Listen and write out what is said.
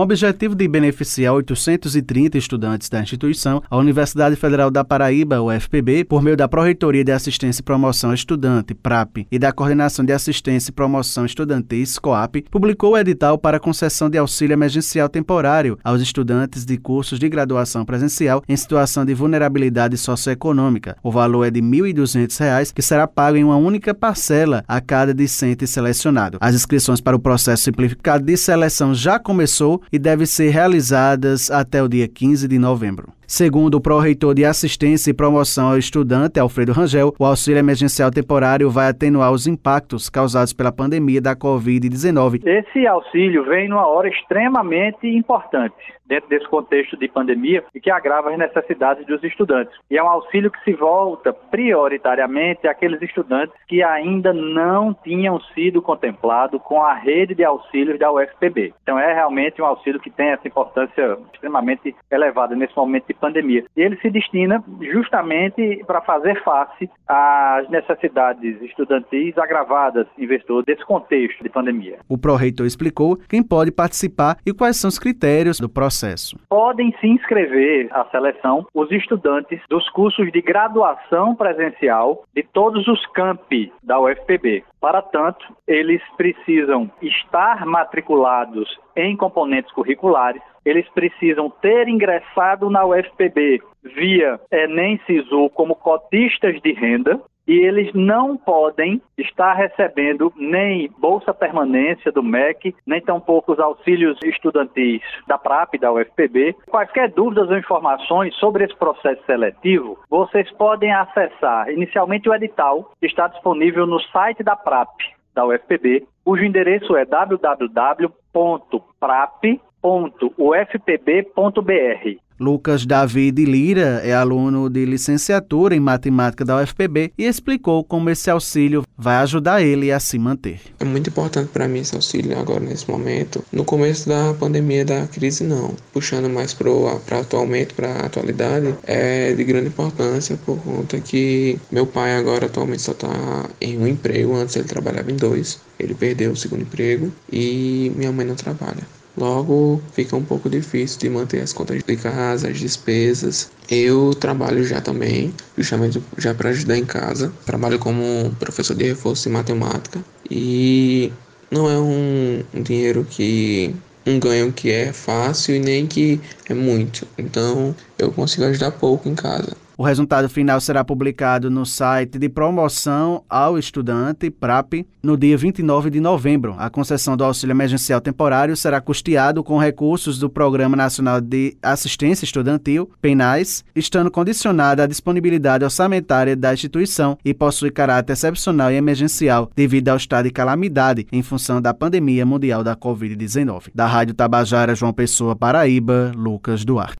Com o objetivo de beneficiar 830 estudantes da instituição, a Universidade Federal da Paraíba, UFPB, por meio da Pró-Reitoria de Assistência e Promoção Estudante, PRAP, e da Coordenação de Assistência e Promoção Estudantis, COAP, publicou o edital para concessão de auxílio emergencial temporário aos estudantes de cursos de graduação presencial em situação de vulnerabilidade socioeconômica. O valor é de R$ 1.200, que será pago em uma única parcela a cada discente selecionado. As inscrições para o processo simplificado de seleção já começou e devem ser realizadas até o dia 15 de novembro. Segundo o pró-reitor de Assistência e Promoção ao Estudante, Alfredo Rangel, o auxílio emergencial temporário vai atenuar os impactos causados pela pandemia da Covid-19. Esse auxílio vem numa hora extremamente importante dentro desse contexto de pandemia e que agrava as necessidades dos estudantes. E é um auxílio que se volta prioritariamente àqueles estudantes que ainda não tinham sido contemplados com a rede de auxílios da UFPB. Então é realmente um auxílio que tem essa importância extremamente elevada nesse momento de pandemia. E ele se destina justamente para fazer face às necessidades estudantis agravadas, investor, desse contexto de pandemia. O pró-reitor explicou quem pode participar e quais são os critérios do processo. Podem se inscrever à seleção os estudantes dos cursos de graduação presencial de todos os campi da UFPB. Para tanto, eles precisam estar matriculados em componentes curriculares, eles precisam ter ingressado na UFPB via Enem Sisu como cotistas de renda, e eles não podem estar recebendo nem bolsa permanência do MEC, nem tampouco os auxílios estudantis da PRAP, da UFPB. Quaisquer dúvidas ou informações sobre esse processo seletivo, vocês podem acessar inicialmente o edital, que está disponível no site da PRAP, da UFPB, cujo endereço é www.prap.ufpb.br. Lucas David Lira é aluno de licenciatura em matemática da UFPB e explicou como esse auxílio vai ajudar ele a se manter. É muito importante para mim esse auxílio agora nesse momento. No começo da pandemia da crise não, puxando mais para atualmente para a atualidade é de grande importância por conta que meu pai agora atualmente só está em um emprego, antes ele trabalhava em dois. Ele perdeu o segundo emprego e minha mãe não trabalha. Logo, fica um pouco difícil de manter as contas de casa, as despesas. Eu trabalho já também, justamente já para ajudar em casa. Trabalho como professor de reforço em matemática e não é um dinheiro que um ganho que é fácil e nem que é muito. Então, eu consigo ajudar pouco em casa. O resultado final será publicado no site de promoção ao estudante, PRAP, no dia 29 de novembro. A concessão do auxílio emergencial temporário será custeado com recursos do Programa Nacional de Assistência Estudantil, PENAIS, estando condicionada à disponibilidade orçamentária da instituição e possui caráter excepcional e emergencial devido ao estado de calamidade em função da pandemia mundial da Covid-19. Da Rádio Tabajara, João Pessoa, Paraíba, Lucas Duarte.